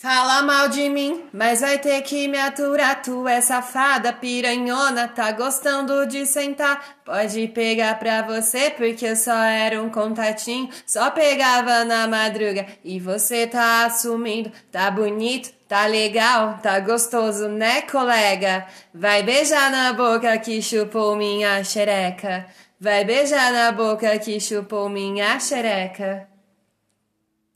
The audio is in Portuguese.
Fala mal de mim, mas vai ter que me aturar. Tu é safada, piranhona, tá gostando de sentar. Pode pegar pra você, porque eu só era um contatinho. Só pegava na madruga e você tá assumindo. Tá bonito, tá legal, tá gostoso, né, colega? Vai beijar na boca que chupou minha xereca. Vai beijar na boca que chupou minha xereca.